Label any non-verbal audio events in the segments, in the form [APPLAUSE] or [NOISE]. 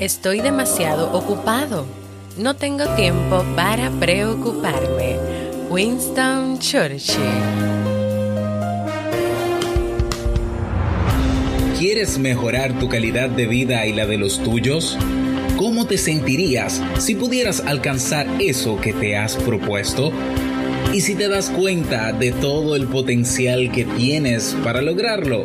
Estoy demasiado ocupado. No tengo tiempo para preocuparme. Winston Churchill. ¿Quieres mejorar tu calidad de vida y la de los tuyos? ¿Cómo te sentirías si pudieras alcanzar eso que te has propuesto? ¿Y si te das cuenta de todo el potencial que tienes para lograrlo?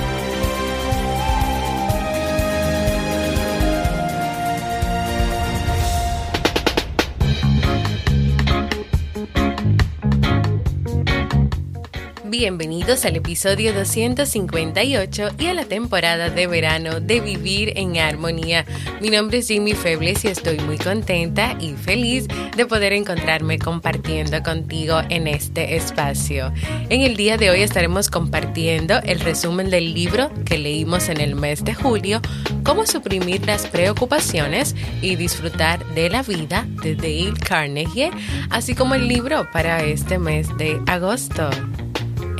Bienvenidos al episodio 258 y a la temporada de verano de Vivir en Armonía. Mi nombre es Jimmy Febles y estoy muy contenta y feliz de poder encontrarme compartiendo contigo en este espacio. En el día de hoy estaremos compartiendo el resumen del libro que leímos en el mes de julio, Cómo suprimir las preocupaciones y disfrutar de la vida de Dale Carnegie, así como el libro para este mes de agosto.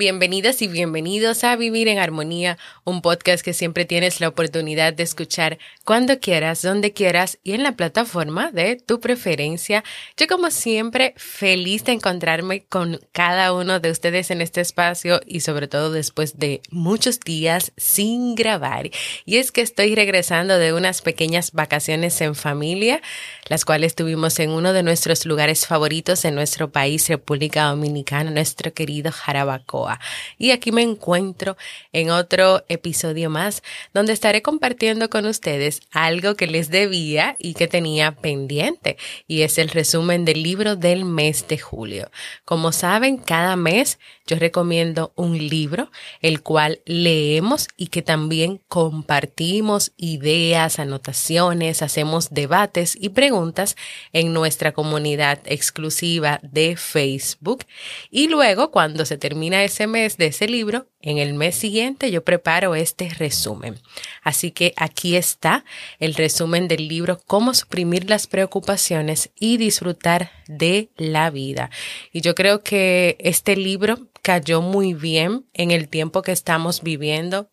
Bienvenidas y bienvenidos a Vivir en Armonía, un podcast que siempre tienes la oportunidad de escuchar cuando quieras, donde quieras y en la plataforma de tu preferencia. Yo como siempre feliz de encontrarme con cada uno de ustedes en este espacio y sobre todo después de muchos días sin grabar. Y es que estoy regresando de unas pequeñas vacaciones en familia, las cuales tuvimos en uno de nuestros lugares favoritos en nuestro país, República Dominicana, nuestro querido Jarabacoa. Y aquí me encuentro en otro episodio más donde estaré compartiendo con ustedes algo que les debía y que tenía pendiente y es el resumen del libro del mes de julio. Como saben, cada mes yo recomiendo un libro el cual leemos y que también compartimos ideas, anotaciones, hacemos debates y preguntas en nuestra comunidad exclusiva de Facebook. Y luego, cuando se termina ese mes de ese libro, en el mes siguiente yo preparo este resumen. Así que aquí está el resumen del libro Cómo suprimir las preocupaciones y disfrutar de la vida. Y yo creo que este libro cayó muy bien en el tiempo que estamos viviendo.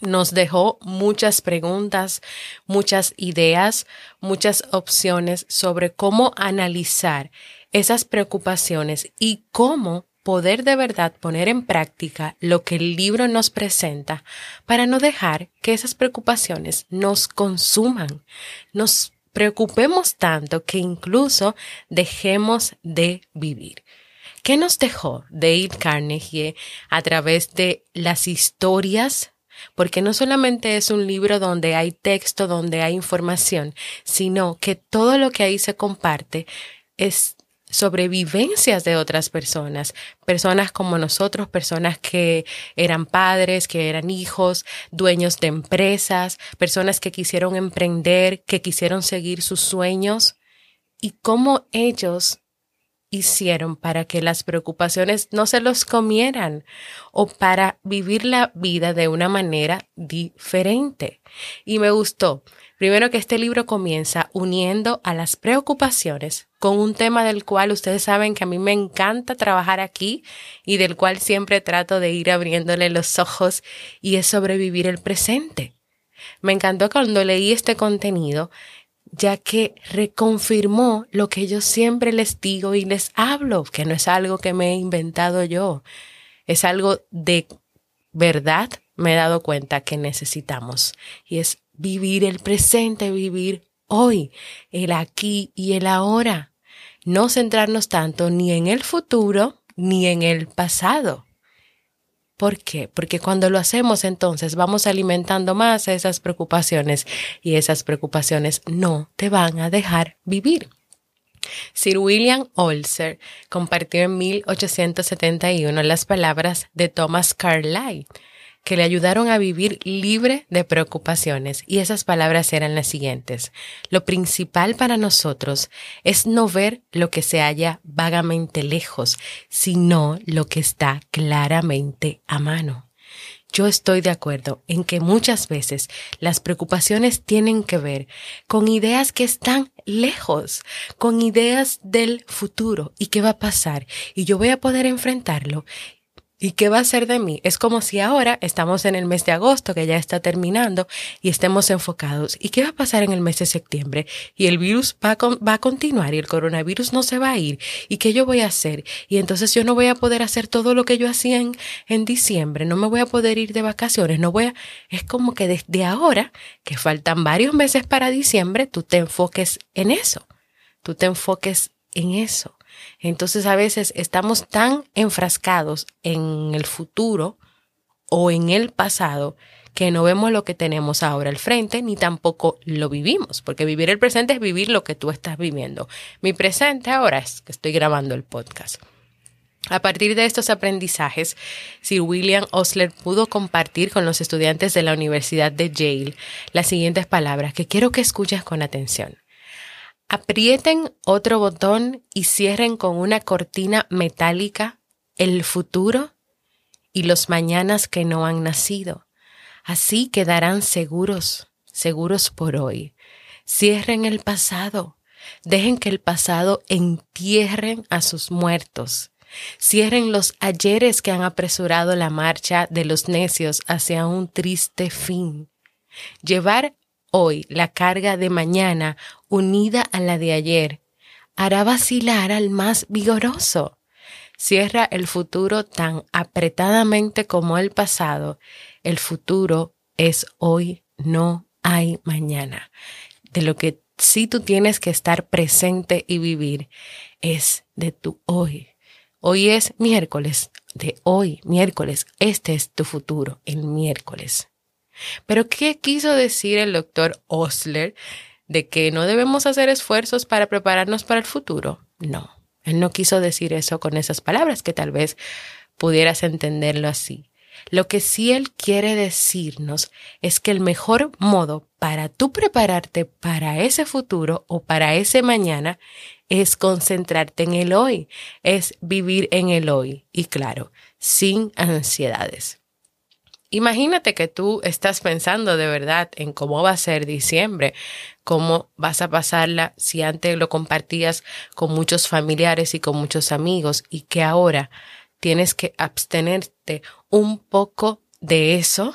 Nos dejó muchas preguntas, muchas ideas, muchas opciones sobre cómo analizar esas preocupaciones y cómo poder de verdad poner en práctica lo que el libro nos presenta para no dejar que esas preocupaciones nos consuman, nos preocupemos tanto que incluso dejemos de vivir. ¿Qué nos dejó Dale Carnegie a través de las historias? Porque no solamente es un libro donde hay texto, donde hay información, sino que todo lo que ahí se comparte es sobrevivencias de otras personas, personas como nosotros, personas que eran padres, que eran hijos, dueños de empresas, personas que quisieron emprender, que quisieron seguir sus sueños y cómo ellos hicieron para que las preocupaciones no se los comieran o para vivir la vida de una manera diferente. Y me gustó, primero que este libro comienza uniendo a las preocupaciones con un tema del cual ustedes saben que a mí me encanta trabajar aquí y del cual siempre trato de ir abriéndole los ojos y es sobrevivir el presente. Me encantó cuando leí este contenido ya que reconfirmó lo que yo siempre les digo y les hablo, que no es algo que me he inventado yo, es algo de verdad me he dado cuenta que necesitamos y es vivir el presente, vivir hoy, el aquí y el ahora. No centrarnos tanto ni en el futuro ni en el pasado. ¿Por qué? Porque cuando lo hacemos entonces vamos alimentando más esas preocupaciones y esas preocupaciones no te van a dejar vivir. Sir William Olser compartió en 1871 las palabras de Thomas Carlyle que le ayudaron a vivir libre de preocupaciones. Y esas palabras eran las siguientes. Lo principal para nosotros es no ver lo que se halla vagamente lejos, sino lo que está claramente a mano. Yo estoy de acuerdo en que muchas veces las preocupaciones tienen que ver con ideas que están lejos, con ideas del futuro y qué va a pasar y yo voy a poder enfrentarlo ¿Y qué va a ser de mí? Es como si ahora estamos en el mes de agosto, que ya está terminando, y estemos enfocados. ¿Y qué va a pasar en el mes de septiembre? Y el virus va a, va a continuar y el coronavirus no se va a ir. ¿Y qué yo voy a hacer? Y entonces yo no voy a poder hacer todo lo que yo hacía en, en diciembre. No me voy a poder ir de vacaciones. No voy a... Es como que desde ahora, que faltan varios meses para diciembre, tú te enfoques en eso. Tú te enfoques en eso. Entonces a veces estamos tan enfrascados en el futuro o en el pasado que no vemos lo que tenemos ahora al frente ni tampoco lo vivimos, porque vivir el presente es vivir lo que tú estás viviendo. Mi presente ahora es que estoy grabando el podcast. A partir de estos aprendizajes, Sir William Osler pudo compartir con los estudiantes de la Universidad de Yale las siguientes palabras que quiero que escuches con atención. Aprieten otro botón y cierren con una cortina metálica el futuro y los mañanas que no han nacido. Así quedarán seguros, seguros por hoy. Cierren el pasado. Dejen que el pasado entierren a sus muertos. Cierren los ayeres que han apresurado la marcha de los necios hacia un triste fin. Llevar hoy la carga de mañana unida a la de ayer hará vacilar al más vigoroso. Cierra el futuro tan apretadamente como el pasado. El futuro es hoy, no hay mañana. De lo que sí tú tienes que estar presente y vivir es de tu hoy. Hoy es miércoles, de hoy, miércoles, este es tu futuro, el miércoles. Pero ¿qué quiso decir el doctor Osler de que no debemos hacer esfuerzos para prepararnos para el futuro? No, él no quiso decir eso con esas palabras, que tal vez pudieras entenderlo así. Lo que sí él quiere decirnos es que el mejor modo para tú prepararte para ese futuro o para ese mañana es concentrarte en el hoy, es vivir en el hoy y claro, sin ansiedades. Imagínate que tú estás pensando de verdad en cómo va a ser diciembre, cómo vas a pasarla si antes lo compartías con muchos familiares y con muchos amigos y que ahora tienes que abstenerte un poco de eso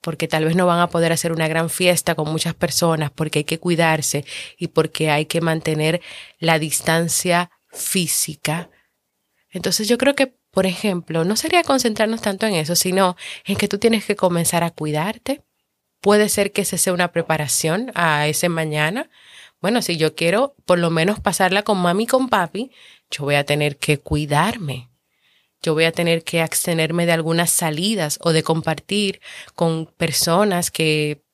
porque tal vez no van a poder hacer una gran fiesta con muchas personas, porque hay que cuidarse y porque hay que mantener la distancia física. Entonces yo creo que por ejemplo, no sería concentrarnos tanto en eso, sino en que tú tienes que comenzar a cuidarte. Puede ser que ese sea una preparación a ese mañana. Bueno, si yo quiero por lo menos pasarla con mami y con papi, yo voy a tener que cuidarme. Yo voy a tener que abstenerme de algunas salidas o de compartir con personas que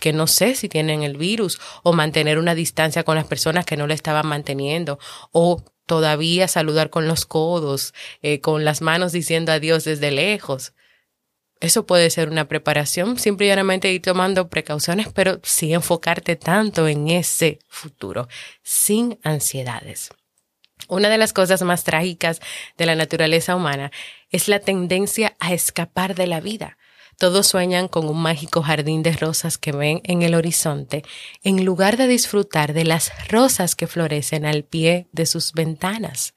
que no sé si tienen el virus o mantener una distancia con las personas que no le estaban manteniendo o todavía saludar con los codos, eh, con las manos diciendo adiós desde lejos. Eso puede ser una preparación, simplemente ir tomando precauciones, pero sin enfocarte tanto en ese futuro, sin ansiedades. Una de las cosas más trágicas de la naturaleza humana es la tendencia a escapar de la vida. Todos sueñan con un mágico jardín de rosas que ven en el horizonte, en lugar de disfrutar de las rosas que florecen al pie de sus ventanas.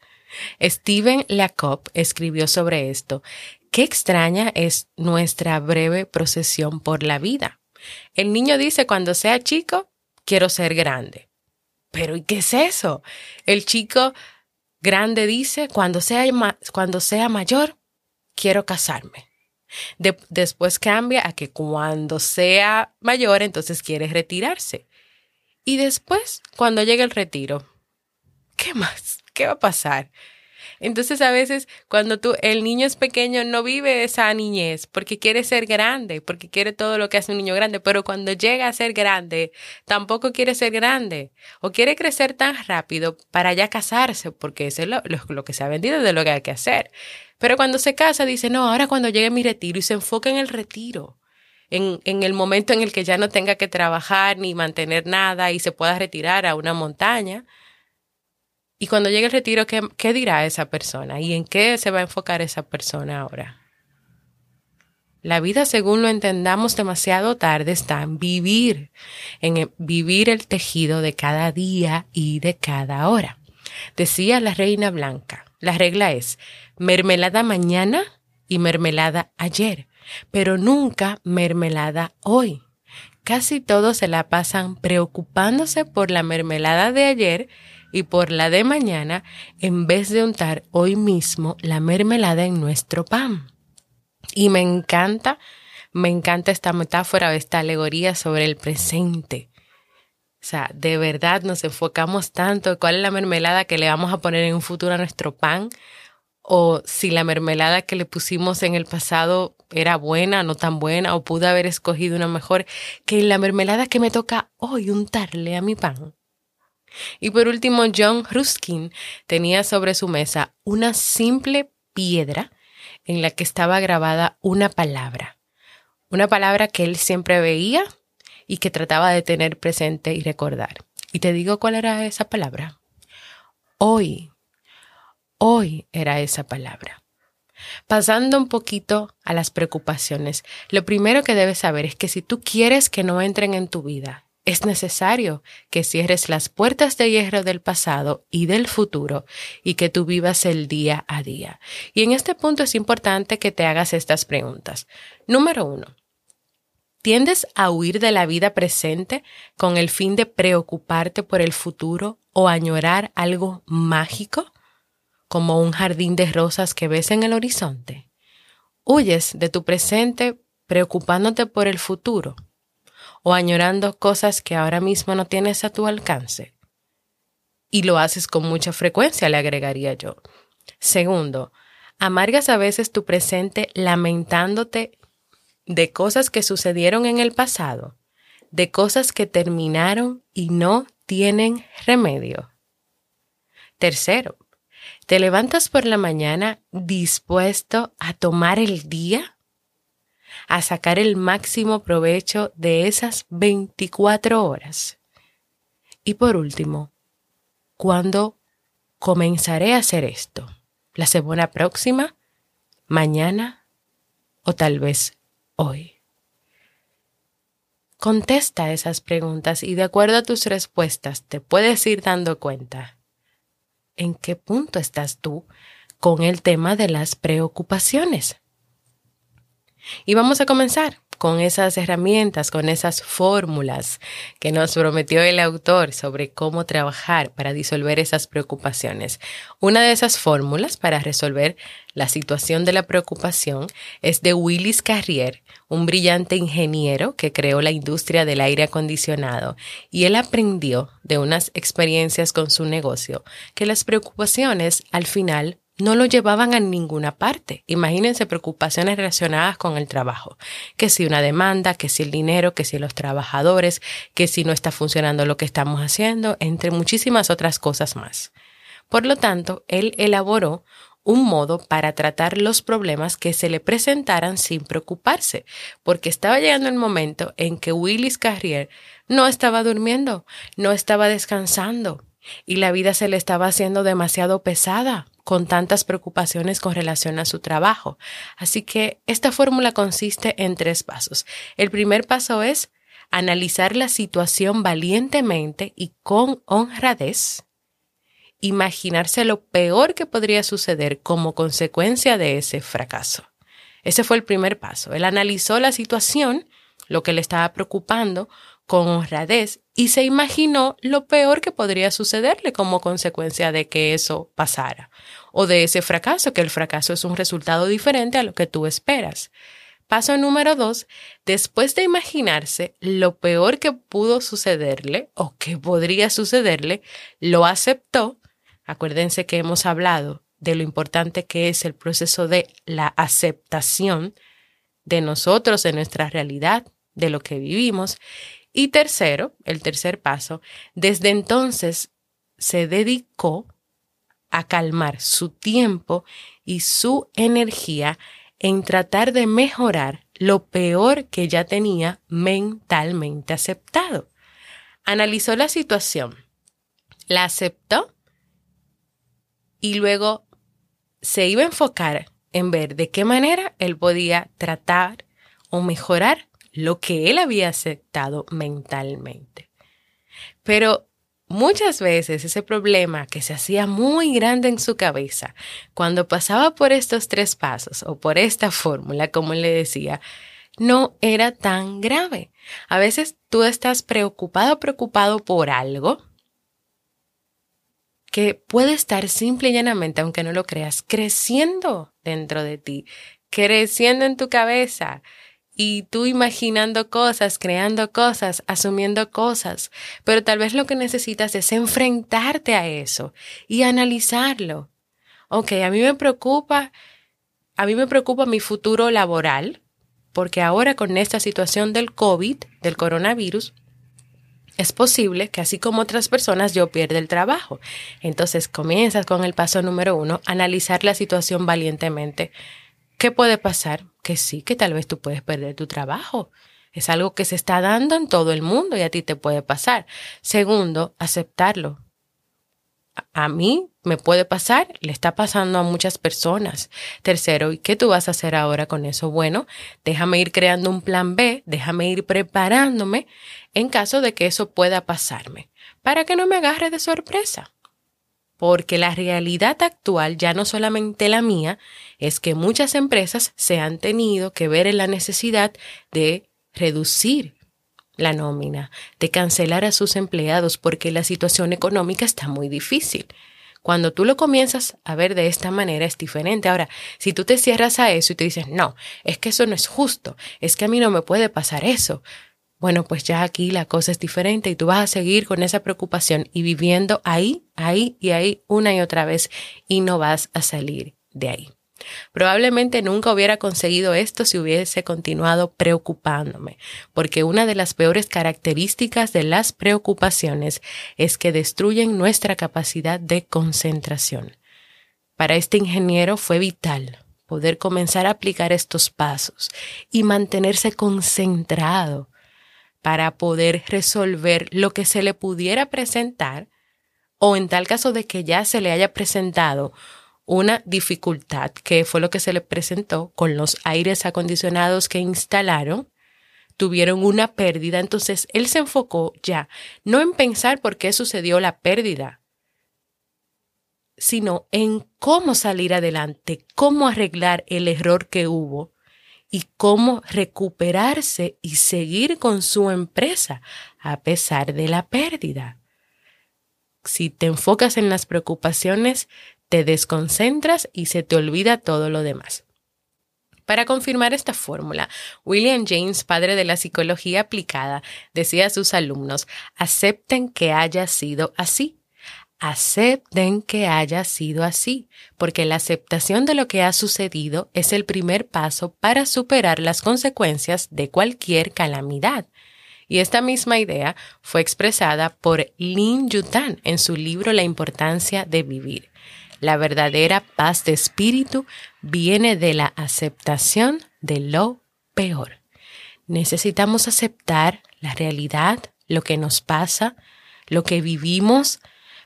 Steven Lacob escribió sobre esto. Qué extraña es nuestra breve procesión por la vida. El niño dice cuando sea chico, quiero ser grande. Pero ¿y qué es eso? El chico grande dice cuando sea, cuando sea mayor, quiero casarme después cambia a que cuando sea mayor, entonces quiere retirarse. Y después, cuando llegue el retiro, ¿qué más? ¿Qué va a pasar? Entonces a veces cuando tú, el niño es pequeño, no vive esa niñez porque quiere ser grande, porque quiere todo lo que hace un niño grande, pero cuando llega a ser grande, tampoco quiere ser grande o quiere crecer tan rápido para ya casarse, porque eso es lo, lo que se ha vendido de lo que hay que hacer. Pero cuando se casa dice, no, ahora cuando llegue mi retiro y se enfoca en el retiro. En, en, el momento en el que ya no tenga que trabajar ni mantener nada y se pueda retirar a una montaña, y cuando llegue el retiro, ¿qué, ¿qué, dirá esa persona? ¿Y en qué se va a enfocar esa persona ahora? La vida, según lo entendamos demasiado tarde, está en vivir, en vivir el tejido de cada día y de cada hora. Decía la reina blanca, la regla es mermelada mañana y mermelada ayer, pero nunca mermelada hoy. Casi todos se la pasan preocupándose por la mermelada de ayer y por la de mañana en vez de untar hoy mismo la mermelada en nuestro pan. Y me encanta, me encanta esta metáfora esta alegoría sobre el presente. O sea, de verdad nos enfocamos tanto en cuál es la mermelada que le vamos a poner en un futuro a nuestro pan o si la mermelada que le pusimos en el pasado era buena, no tan buena, o pude haber escogido una mejor, que la mermelada que me toca hoy untarle a mi pan. Y por último, John Ruskin tenía sobre su mesa una simple piedra en la que estaba grabada una palabra, una palabra que él siempre veía y que trataba de tener presente y recordar. Y te digo cuál era esa palabra. Hoy, hoy era esa palabra. Pasando un poquito a las preocupaciones, lo primero que debes saber es que si tú quieres que no entren en tu vida, es necesario que cierres las puertas de hierro del pasado y del futuro y que tú vivas el día a día. Y en este punto es importante que te hagas estas preguntas. Número uno. ¿Tiendes a huir de la vida presente con el fin de preocuparte por el futuro o añorar algo mágico, como un jardín de rosas que ves en el horizonte? ¿Huyes de tu presente preocupándote por el futuro? O añorando cosas que ahora mismo no tienes a tu alcance. Y lo haces con mucha frecuencia, le agregaría yo. Segundo, amargas a veces tu presente lamentándote de cosas que sucedieron en el pasado, de cosas que terminaron y no tienen remedio. Tercero, te levantas por la mañana dispuesto a tomar el día a sacar el máximo provecho de esas 24 horas. Y por último, ¿cuándo comenzaré a hacer esto? ¿La semana próxima? ¿Mañana? ¿O tal vez hoy? Contesta esas preguntas y de acuerdo a tus respuestas te puedes ir dando cuenta en qué punto estás tú con el tema de las preocupaciones. Y vamos a comenzar con esas herramientas, con esas fórmulas que nos prometió el autor sobre cómo trabajar para disolver esas preocupaciones. Una de esas fórmulas para resolver la situación de la preocupación es de Willis Carrier, un brillante ingeniero que creó la industria del aire acondicionado y él aprendió de unas experiencias con su negocio que las preocupaciones al final no lo llevaban a ninguna parte. Imagínense preocupaciones relacionadas con el trabajo, que si una demanda, que si el dinero, que si los trabajadores, que si no está funcionando lo que estamos haciendo, entre muchísimas otras cosas más. Por lo tanto, él elaboró un modo para tratar los problemas que se le presentaran sin preocuparse, porque estaba llegando el momento en que Willis Carrier no estaba durmiendo, no estaba descansando, y la vida se le estaba haciendo demasiado pesada con tantas preocupaciones con relación a su trabajo. Así que esta fórmula consiste en tres pasos. El primer paso es analizar la situación valientemente y con honradez, imaginarse lo peor que podría suceder como consecuencia de ese fracaso. Ese fue el primer paso. Él analizó la situación, lo que le estaba preocupando, con honradez y se imaginó lo peor que podría sucederle como consecuencia de que eso pasara o de ese fracaso, que el fracaso es un resultado diferente a lo que tú esperas. Paso número dos, después de imaginarse lo peor que pudo sucederle o que podría sucederle, lo aceptó. Acuérdense que hemos hablado de lo importante que es el proceso de la aceptación de nosotros, de nuestra realidad, de lo que vivimos. Y tercero, el tercer paso, desde entonces se dedicó a calmar su tiempo y su energía en tratar de mejorar lo peor que ya tenía mentalmente aceptado. Analizó la situación, la aceptó y luego se iba a enfocar en ver de qué manera él podía tratar o mejorar lo que él había aceptado mentalmente. Pero Muchas veces ese problema que se hacía muy grande en su cabeza, cuando pasaba por estos tres pasos o por esta fórmula, como le decía, no era tan grave. A veces tú estás preocupado preocupado por algo que puede estar simple y llanamente, aunque no lo creas, creciendo dentro de ti, creciendo en tu cabeza, y tú imaginando cosas, creando cosas, asumiendo cosas, pero tal vez lo que necesitas es enfrentarte a eso y analizarlo. Ok, a mí me preocupa, a mí me preocupa mi futuro laboral, porque ahora con esta situación del COVID, del coronavirus, es posible que así como otras personas yo pierda el trabajo. Entonces comienzas con el paso número uno, analizar la situación valientemente. ¿Qué puede pasar? Que sí, que tal vez tú puedes perder tu trabajo. Es algo que se está dando en todo el mundo y a ti te puede pasar. Segundo, aceptarlo. A mí me puede pasar, le está pasando a muchas personas. Tercero, ¿y qué tú vas a hacer ahora con eso? Bueno, déjame ir creando un plan B, déjame ir preparándome en caso de que eso pueda pasarme, para que no me agarre de sorpresa porque la realidad actual, ya no solamente la mía, es que muchas empresas se han tenido que ver en la necesidad de reducir la nómina, de cancelar a sus empleados porque la situación económica está muy difícil. Cuando tú lo comienzas a ver de esta manera es diferente. Ahora, si tú te cierras a eso y te dices, no, es que eso no es justo, es que a mí no me puede pasar eso, bueno, pues ya aquí la cosa es diferente y tú vas a seguir con esa preocupación y viviendo ahí, ahí y ahí una y otra vez y no vas a salir de ahí. Probablemente nunca hubiera conseguido esto si hubiese continuado preocupándome, porque una de las peores características de las preocupaciones es que destruyen nuestra capacidad de concentración. Para este ingeniero fue vital poder comenzar a aplicar estos pasos y mantenerse concentrado para poder resolver lo que se le pudiera presentar o en tal caso de que ya se le haya presentado una dificultad, que fue lo que se le presentó con los aires acondicionados que instalaron, tuvieron una pérdida, entonces él se enfocó ya no en pensar por qué sucedió la pérdida, sino en cómo salir adelante, cómo arreglar el error que hubo y cómo recuperarse y seguir con su empresa a pesar de la pérdida. Si te enfocas en las preocupaciones, te desconcentras y se te olvida todo lo demás. Para confirmar esta fórmula, William James, padre de la psicología aplicada, decía a sus alumnos, acepten que haya sido así acepten que haya sido así, porque la aceptación de lo que ha sucedido es el primer paso para superar las consecuencias de cualquier calamidad. Y esta misma idea fue expresada por Lin Yutan en su libro La importancia de vivir. La verdadera paz de espíritu viene de la aceptación de lo peor. Necesitamos aceptar la realidad, lo que nos pasa, lo que vivimos,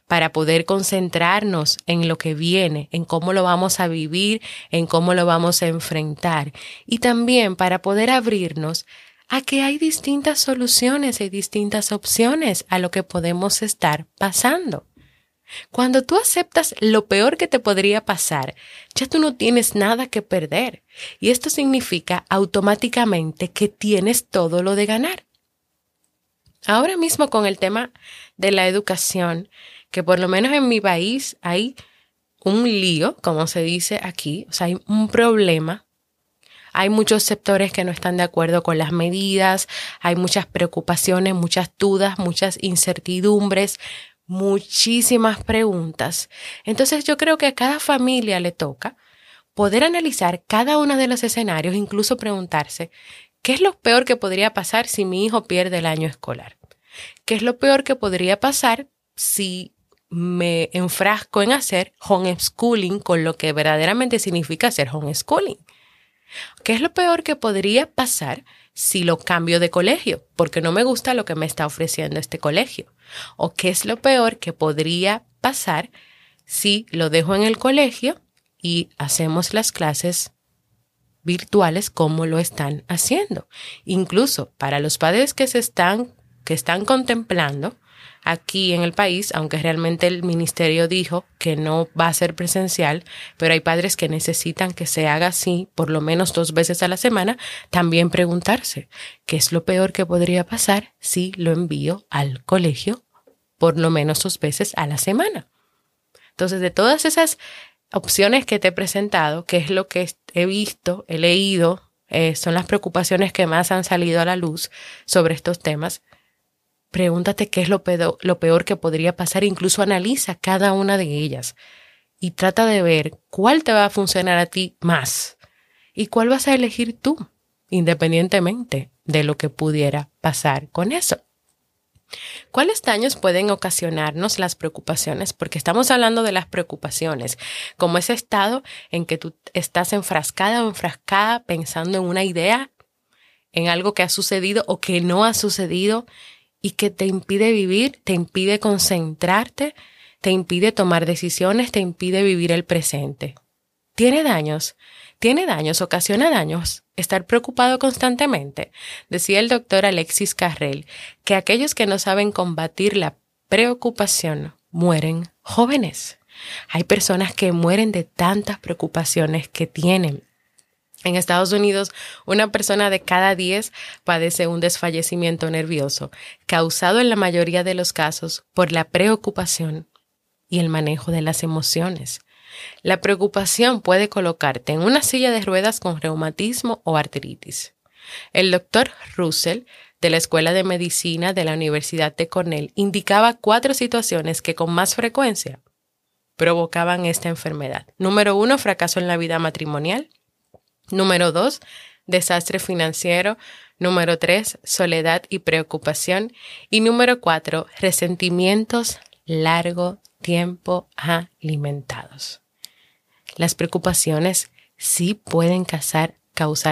para poder concentrarnos en lo que viene, en cómo lo vamos a vivir, en cómo lo vamos a enfrentar y también para poder abrirnos a que hay distintas soluciones y distintas opciones a lo que podemos estar pasando. Cuando tú aceptas lo peor que te podría pasar, ya tú no tienes nada que perder. Y esto significa automáticamente que tienes todo lo de ganar. Ahora mismo con el tema de la educación, que por lo menos en mi país hay un lío, como se dice aquí, o sea, hay un problema Hay muchos sectores que no están de acuerdo con las medidas, hay muchas preocupaciones, muchas dudas, muchas incertidumbres, muchísimas preguntas. Entonces yo creo que a cada familia le toca poder analizar cada uno de los escenarios, incluso preguntarse, ¿qué es lo peor que podría pasar si mi hijo pierde el año escolar? ¿Qué es lo peor que podría pasar si me enfrasco en hacer homeschooling con lo que verdaderamente significa hacer homeschooling? ¿Qué es lo peor que podría pasar si lo cambio de colegio? Porque no me gusta lo que me está ofreciendo este colegio. ¿O qué es lo peor que podría pasar si lo dejo en el colegio y hacemos las clases virtuales como lo están haciendo? Incluso para los padres que se están que están contemplando aquí en el país, aunque realmente el ministerio dijo que no va a ser presencial, pero hay padres que necesitan que se haga así por lo menos dos veces a la semana, también preguntarse, ¿qué es lo peor que podría pasar si lo envío al colegio por lo menos dos veces a la semana? Entonces, de todas esas opciones que te he presentado, que es lo que he visto, he leído, eh, son las preocupaciones que más han salido a la luz sobre estos temas, Pregúntate qué es lo peor, lo peor que podría pasar, incluso analiza cada una de ellas y trata de ver cuál te va a funcionar a ti más y cuál vas a elegir tú, independientemente de lo que pudiera pasar con eso. ¿Cuáles daños pueden ocasionarnos las preocupaciones? Porque estamos hablando de las preocupaciones, como ese estado en que tú estás enfrascada o enfrascada pensando en una idea, en algo que ha sucedido o que no ha sucedido y que te impide vivir, te impide concentrarte, te impide tomar decisiones, te impide vivir el presente. Tiene daños, tiene daños, ocasiona daños estar preocupado constantemente. Decía el doctor Alexis Carrel que aquellos que no saben combatir la preocupación mueren jóvenes. Hay personas que mueren de tantas preocupaciones que tienen. En Estados Unidos, una persona de cada diez padece un desfallecimiento nervioso, causado en la mayoría de los casos por la preocupación y el manejo de las emociones. La preocupación puede colocarte en una silla de ruedas con reumatismo o artritis. El doctor Russell, de la Escuela de Medicina de la Universidad de Cornell, indicaba cuatro situaciones que con más frecuencia provocaban esta enfermedad. Número uno, fracaso en la vida matrimonial. Número dos, desastre financiero. Número tres, soledad y preocupación. Y número cuatro, resentimientos largo tiempo alimentados. Las preocupaciones sí pueden causar,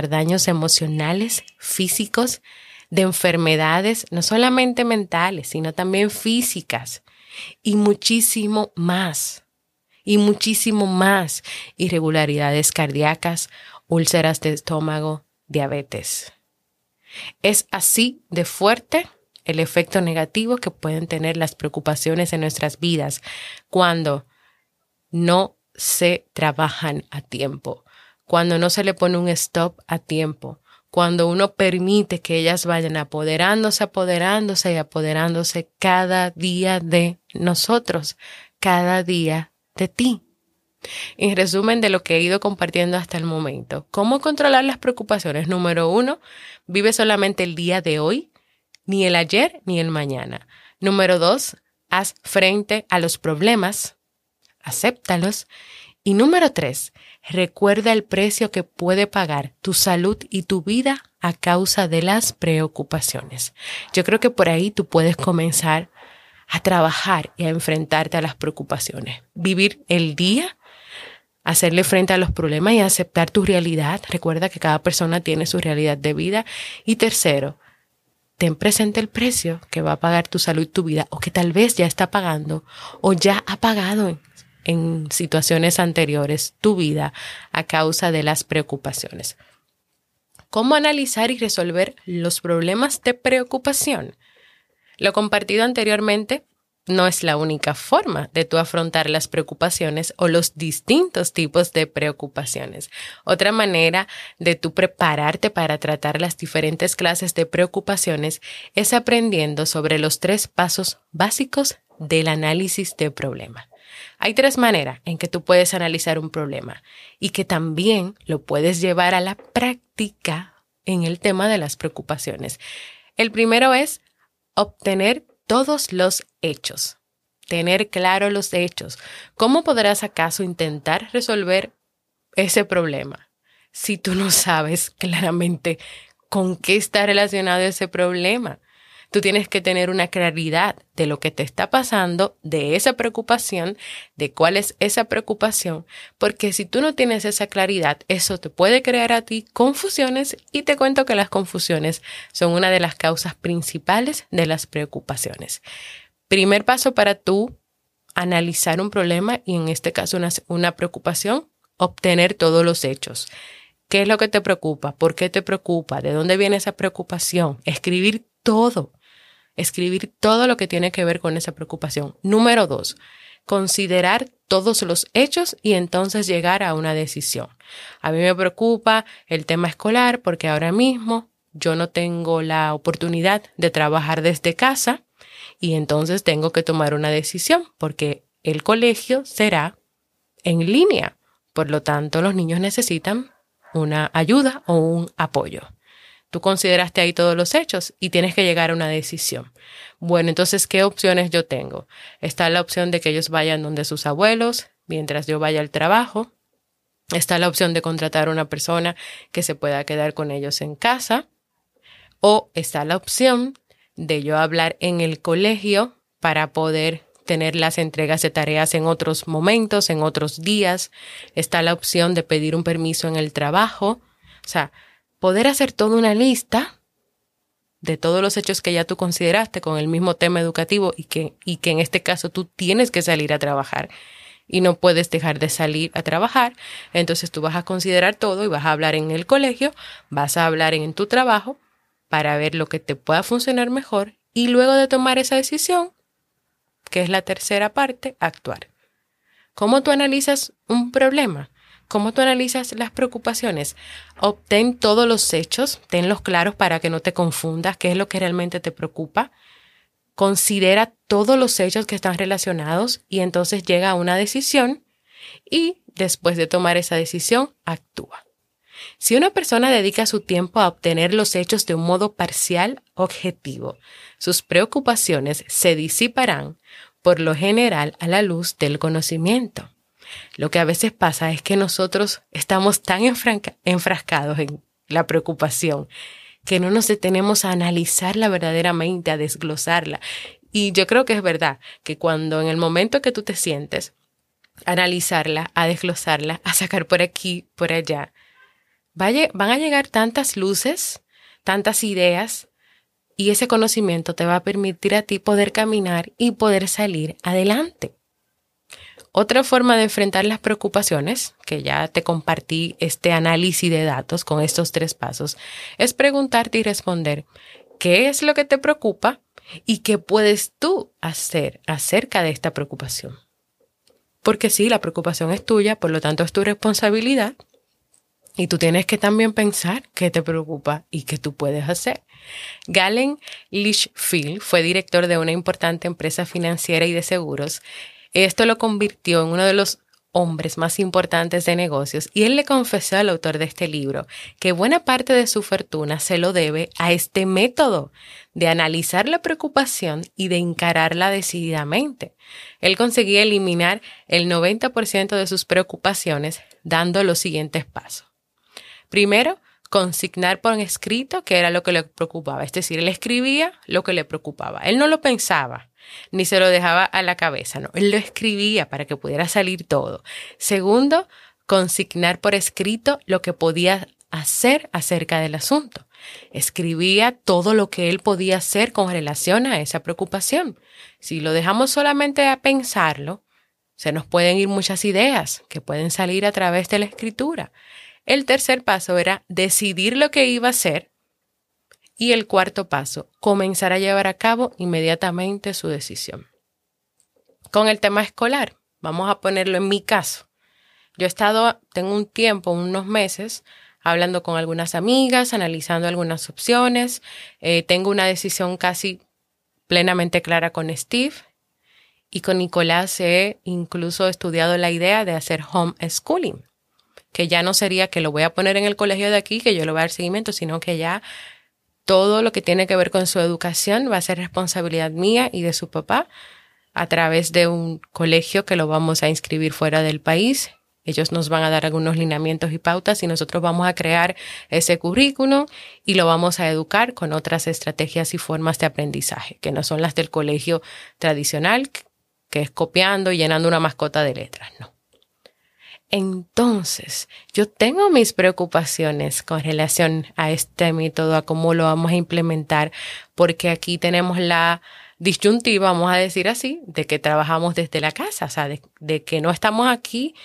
daños emocionales, físicos, de enfermedades, no solamente mentales, sino también físicas, y muchísimo más, y muchísimo más, irregularidades cardíacas, úlceras de estómago, diabetes. Es así de fuerte el efecto negativo que pueden tener las preocupaciones en nuestras vidas cuando no se trabajan a tiempo, cuando no se le pone un stop a tiempo, cuando uno permite que ellas vayan apoderándose, apoderándose y apoderándose cada día de nosotros, cada día de ti. En resumen de lo que he ido compartiendo hasta el momento, ¿cómo controlar las preocupaciones? Número uno, vive solamente el día de hoy, ni el ayer ni el mañana. Número dos, haz frente a los problemas, acéptalos. Y número tres, recuerda el precio que puede pagar tu salud y tu vida a causa de las preocupaciones. Yo creo que por ahí tú puedes comenzar a trabajar y a enfrentarte a las preocupaciones. Vivir el día hacerle frente a los problemas y aceptar tu realidad. Recuerda que cada persona tiene su realidad de vida. Y tercero, ten presente el precio que va a pagar tu salud tu vida o que tal vez ya está pagando o ya ha pagado en, en situaciones anteriores tu vida a causa de las preocupaciones. ¿Cómo analizar y resolver los problemas de preocupación? Lo compartido anteriormente no es la única forma de tú afrontar las preocupaciones o los distintos tipos de preocupaciones. Otra manera de tú prepararte para tratar las diferentes clases de preocupaciones es aprendiendo sobre los tres pasos básicos del análisis de problema. Hay tres maneras en que tú puedes analizar un problema y que también lo puedes llevar a la práctica en el tema de las preocupaciones. El primero es obtener todos los hechos, tener claro los hechos. ¿Cómo podrás acaso intentar resolver ese problema si tú no sabes claramente con qué está relacionado ese problema? Tú tienes que tener una claridad de lo que te está pasando, de esa preocupación, de cuál es esa preocupación, porque si tú no tienes esa claridad, eso te puede crear a ti confusiones y te cuento que las confusiones son una de las causas principales de las preocupaciones. Primer paso para tú analizar un problema y en este caso una, una preocupación, obtener todos los hechos. ¿Qué es lo que te preocupa? ¿Por qué te preocupa? ¿De dónde viene esa preocupación? Escribir todo escribir todo lo que tiene que ver con esa preocupación. Número dos, considerar todos los hechos y entonces llegar a una decisión. A mí me preocupa el tema escolar porque ahora mismo yo no tengo la oportunidad de trabajar desde casa y entonces tengo que tomar una decisión porque el colegio será en línea. Por lo tanto, los niños necesitan una ayuda o un apoyo. Tú consideraste ahí todos los hechos y tienes que llegar a una decisión. Bueno, entonces, ¿qué opciones yo tengo? Está la opción de que ellos vayan donde sus abuelos mientras yo vaya al trabajo. Está la opción de contratar a una persona que se pueda quedar con ellos en casa. O está la opción de yo hablar en el colegio para poder tener las entregas de tareas en otros momentos, en otros días. Está la opción de pedir un permiso en el trabajo. O sea, poder hacer toda una lista de todos los hechos que ya tú consideraste con el mismo tema educativo y que, y que en este caso tú tienes que salir a trabajar y no puedes dejar de salir a trabajar, entonces tú vas a considerar todo y vas a hablar en el colegio, vas a hablar en tu trabajo para ver lo que te pueda funcionar mejor y luego de tomar esa decisión, que es la tercera parte, actuar. ¿Cómo tú analizas un problema? ¿Cómo tú analizas las preocupaciones? Obtén todos los hechos, tenlos claros para que no te confundas qué es lo que realmente te preocupa. Considera todos los hechos que están relacionados y entonces llega a una decisión y después de tomar esa decisión, actúa. Si una persona dedica su tiempo a obtener los hechos de un modo parcial objetivo, sus preocupaciones se disiparán por lo general a la luz del conocimiento. Lo que a veces pasa es que nosotros estamos tan enfrascados en la preocupación que no nos detenemos a analizarla verdaderamente, a desglosarla. Y yo creo que es verdad que cuando en el momento que tú te sientes, analizarla, a desglosarla, a sacar por aquí, por allá, van a llegar tantas luces, tantas ideas, y ese conocimiento te va a permitir a ti poder caminar y poder salir adelante. Otra forma de enfrentar las preocupaciones, que ya te compartí este análisis de datos con estos tres pasos, es preguntarte y responder qué es lo que te preocupa y qué puedes tú hacer acerca de esta preocupación. Porque sí, la preocupación es tuya, por lo tanto es tu responsabilidad. Y tú tienes que también pensar qué te preocupa y qué tú puedes hacer. Galen Lichfield fue director de una importante empresa financiera y de seguros esto lo convirtió en uno de los hombres más importantes de negocios y él le confesó al autor de este libro que buena parte de su fortuna se lo debe a este método de analizar la preocupación y de encararla decididamente. Él conseguía eliminar el 90% de sus preocupaciones dando los siguientes pasos. Primero, consignar por escrito qué era lo que le preocupaba, es decir, él escribía lo que le preocupaba, él no lo pensaba, ni se lo dejaba a la cabeza, no, él lo escribía para que pudiera salir todo. Segundo, consignar por escrito lo que podía hacer acerca del asunto. Escribía todo lo que él podía hacer con relación a esa preocupación. Si lo dejamos solamente a pensarlo, se nos pueden ir muchas ideas que pueden salir a través de la escritura. El tercer paso era decidir lo que iba a hacer y el cuarto paso, comenzar a llevar a cabo inmediatamente su decisión. Con el tema escolar, vamos a ponerlo en mi caso. Yo he estado, tengo un tiempo, unos meses, hablando con algunas amigas, analizando algunas opciones. Eh, tengo una decisión casi plenamente clara con Steve Y con Nicolás he incluso estudiado la idea de hacer home schooling, que ya no sería que lo voy a poner en el colegio de aquí, que yo le voy a dar seguimiento, sino que ya todo lo que tiene que ver con su educación va a ser responsabilidad mía y de su papá a través de un colegio que lo vamos a inscribir fuera del país. Ellos nos van a dar algunos lineamientos y pautas y nosotros vamos a crear ese currículo y lo vamos a educar con otras estrategias y formas de aprendizaje, que no son las del colegio tradicional, que es copiando y llenando una mascota de letras, no. Entonces, yo tengo mis preocupaciones con relación a este método, a cómo lo vamos a implementar, porque aquí tenemos la disyuntiva, vamos a decir así, de que trabajamos desde la casa, o sea, de, que no estamos aquí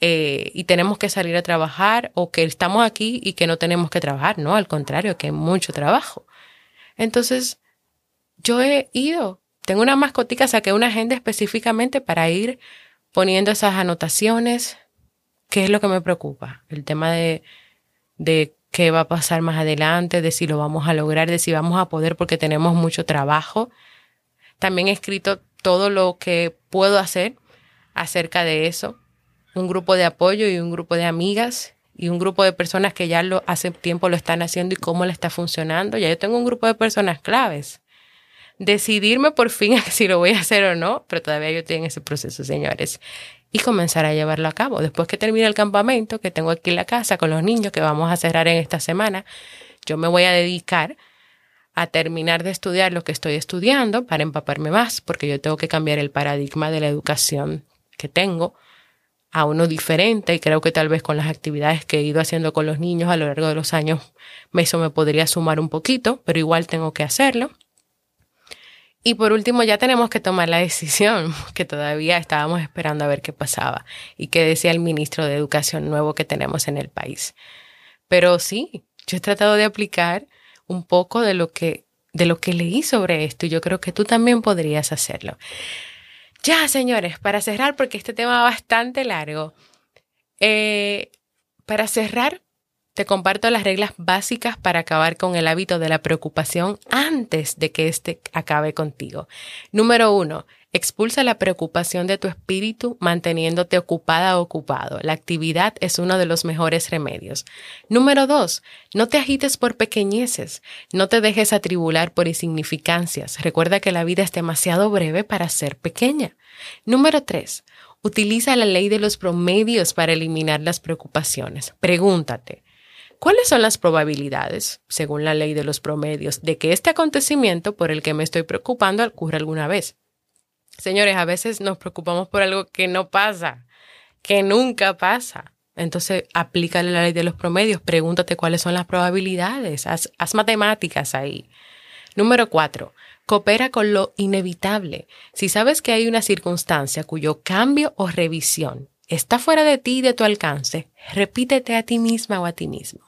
eh, y tenemos que salir a trabajar o que estamos aquí y que no tenemos que trabajar, no, al contrario, que hay mucho trabajo. Entonces, yo he ido tengo una mascotica, saqué una agenda específicamente para ir poniendo esas anotaciones. ¿Qué es lo que me preocupa? El tema de, de qué va a pasar más adelante, de si lo vamos a lograr, de si vamos a poder porque tenemos mucho trabajo. También he escrito todo lo que puedo hacer acerca de eso. Un grupo de apoyo y un grupo de amigas y un grupo de personas que ya lo hace tiempo lo están haciendo y cómo le está funcionando. Ya yo tengo un grupo de personas claves decidirme por fin [LAUGHS] si lo voy a hacer o no, pero todavía yo estoy en ese proceso, señores, y comenzar a llevarlo a cabo. Después que termine el campamento que tengo aquí en la casa con los niños que vamos a cerrar en esta semana, yo me voy a dedicar a terminar de estudiar lo que estoy estudiando para empaparme más, porque yo tengo que cambiar el paradigma de la educación que tengo a uno diferente y creo que tal vez con las actividades que he ido haciendo con los niños a lo largo de los años eso me podría sumar un poquito, pero igual tengo que hacerlo. Y por último, ya tenemos que tomar la decisión, [LAUGHS] que todavía estábamos esperando a ver qué pasaba y qué decía el ministro de Educación nuevo que tenemos en el país. Pero sí, yo he tratado de aplicar un poco de lo que, de lo que leí sobre esto y yo creo que tú también podrías hacerlo. Ya, señores, para cerrar, porque este tema va bastante largo, eh, para cerrar, te comparto las reglas básicas para acabar con el hábito de la preocupación antes de que éste acabe contigo. Número uno, expulsa la preocupación de tu espíritu manteniéndote ocupada o ocupado. La actividad es uno de los mejores remedios. Número dos, no te agites por pequeñeces. No te dejes atribular por insignificancias. Recuerda que la vida es demasiado breve para ser pequeña. Número tres, utiliza la ley de los promedios para eliminar las preocupaciones. Pregúntate, ¿Cuáles son las probabilidades, según la ley de los promedios, de que este acontecimiento por el que me estoy preocupando ocurra alguna vez? Señores, a veces nos preocupamos por algo que no pasa, que nunca pasa. Entonces, aplícale la ley de los promedios, pregúntate cuáles son las probabilidades, haz, haz matemáticas ahí. Número cuatro, coopera con lo inevitable. Si sabes que hay una circunstancia cuyo cambio o revisión está fuera de ti y de tu alcance, repítete a ti misma o a ti mismo.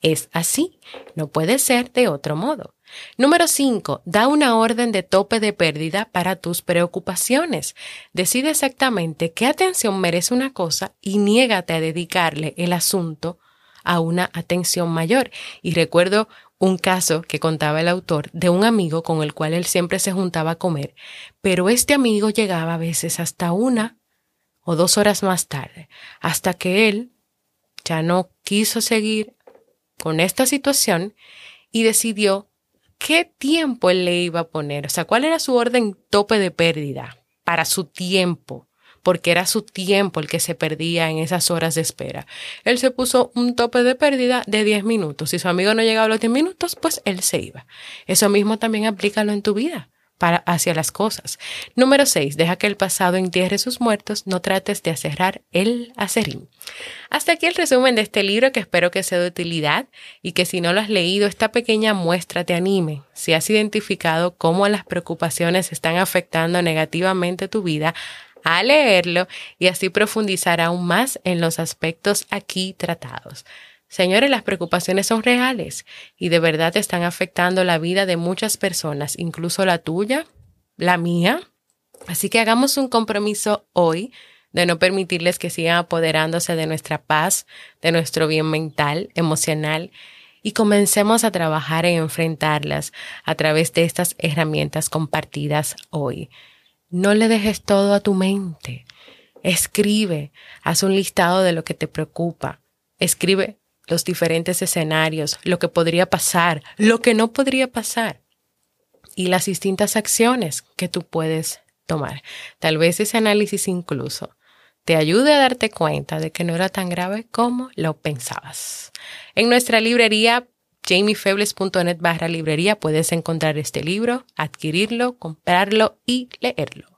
Es así, no puede ser de otro modo. Número 5. Da una orden de tope de pérdida para tus preocupaciones. Decide exactamente qué atención merece una cosa y niégate a dedicarle el asunto a una atención mayor. Y recuerdo un caso que contaba el autor de un amigo con el cual él siempre se juntaba a comer, pero este amigo llegaba a veces hasta una o dos horas más tarde, hasta que él ya no quiso seguir con esta situación y decidió qué tiempo él le iba a poner, o sea, cuál era su orden tope de pérdida para su tiempo, porque era su tiempo el que se perdía en esas horas de espera. Él se puso un tope de pérdida de 10 minutos. Si su amigo no llegaba a los 10 minutos, pues él se iba. Eso mismo también aplícalo en tu vida hacia las cosas. Número 6. Deja que el pasado entierre sus muertos, no trates de acerrar el acerín. Hasta aquí el resumen de este libro que espero que sea de utilidad y que si no lo has leído, esta pequeña muestra te anime. Si has identificado cómo las preocupaciones están afectando negativamente tu vida, a leerlo y así profundizar aún más en los aspectos aquí tratados. Señores, las preocupaciones son reales y de verdad están afectando la vida de muchas personas, incluso la tuya, la mía. Así que hagamos un compromiso hoy de no permitirles que sigan apoderándose de nuestra paz, de nuestro bien mental, emocional, y comencemos a trabajar en enfrentarlas a través de estas herramientas compartidas hoy. no le dejes todo a tu mente. Escribe, haz un listado de lo que te preocupa. Escribe los diferentes escenarios, lo que podría pasar, lo que no podría pasar y las distintas acciones que tú puedes tomar. Tal vez ese análisis incluso te ayude a darte cuenta de que no era tan grave como lo pensabas. En nuestra librería jamiefebles.net barra librería puedes encontrar este libro, adquirirlo, comprarlo y leerlo.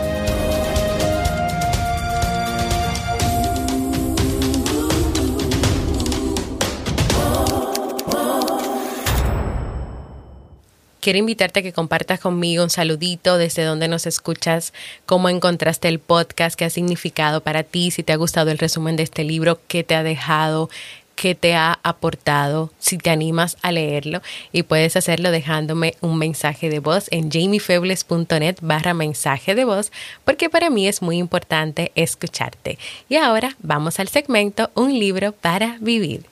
Quiero invitarte a que compartas conmigo un saludito desde donde nos escuchas, cómo encontraste el podcast, qué ha significado para ti, si te ha gustado el resumen de este libro, qué te ha dejado, qué te ha aportado, si te animas a leerlo y puedes hacerlo dejándome un mensaje de voz en jamiefebles.net barra mensaje de voz porque para mí es muy importante escucharte. Y ahora vamos al segmento Un libro para vivir.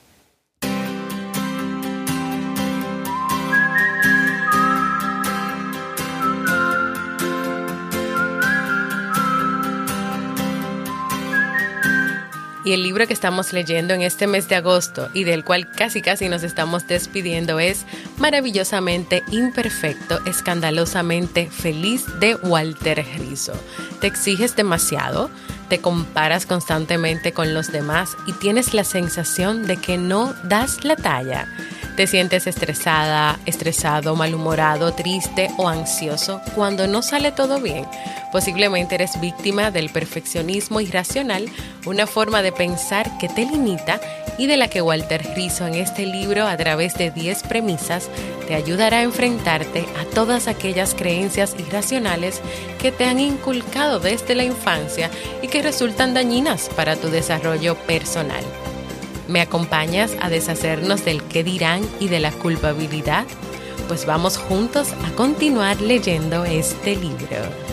El libro que estamos leyendo en este mes de agosto y del cual casi casi nos estamos despidiendo es Maravillosamente Imperfecto, Escandalosamente Feliz de Walter Rizzo. ¿Te exiges demasiado? ¿Te comparas constantemente con los demás y tienes la sensación de que no das la talla? ¿Te sientes estresada, estresado, malhumorado, triste o ansioso cuando no sale todo bien? Posiblemente eres víctima del perfeccionismo irracional, una forma de pensar que te limita y de la que Walter Rizzo en este libro a través de 10 premisas te ayudará a enfrentarte a todas aquellas creencias irracionales que te han inculcado desde la infancia y que resultan dañinas para tu desarrollo personal. ¿Me acompañas a deshacernos del qué dirán y de la culpabilidad? Pues vamos juntos a continuar leyendo este libro.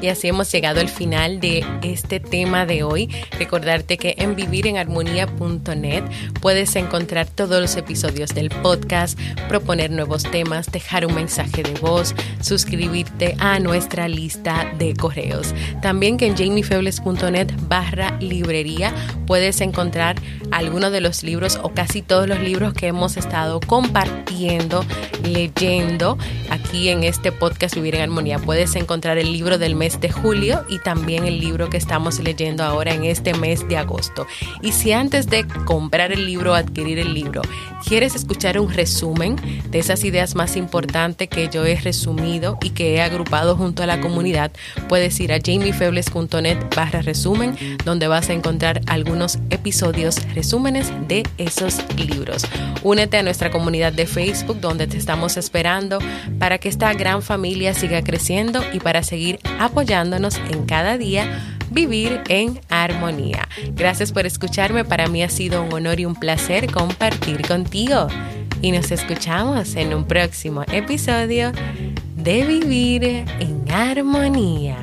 Y así hemos llegado al final de este tema de hoy. Recordarte que en vivirenarmonía.net puedes encontrar todos los episodios del podcast, proponer nuevos temas, dejar un mensaje de voz, suscribirte a nuestra lista de correos. También que en jamiefebles.net barra librería puedes encontrar algunos de los libros o casi todos los libros que hemos estado compartiendo, leyendo aquí en este podcast Vivir en Armonía. Puedes encontrar el libro del mes de julio y también el libro que estamos leyendo ahora en este mes de agosto. Y si antes de comprar el libro o adquirir el libro quieres escuchar un resumen de esas ideas más importantes que yo he resumido y que he agrupado junto a la comunidad, puedes ir a jamiefebles.net barra resumen, donde vas a encontrar algunos episodios, resúmenes de esos libros. Únete a nuestra comunidad de Facebook, donde te estamos esperando para que esta gran familia siga creciendo y para seguir apoyándonos en cada día vivir en armonía. Gracias por escucharme, para mí ha sido un honor y un placer compartir contigo. Y nos escuchamos en un próximo episodio de Vivir en Armonía.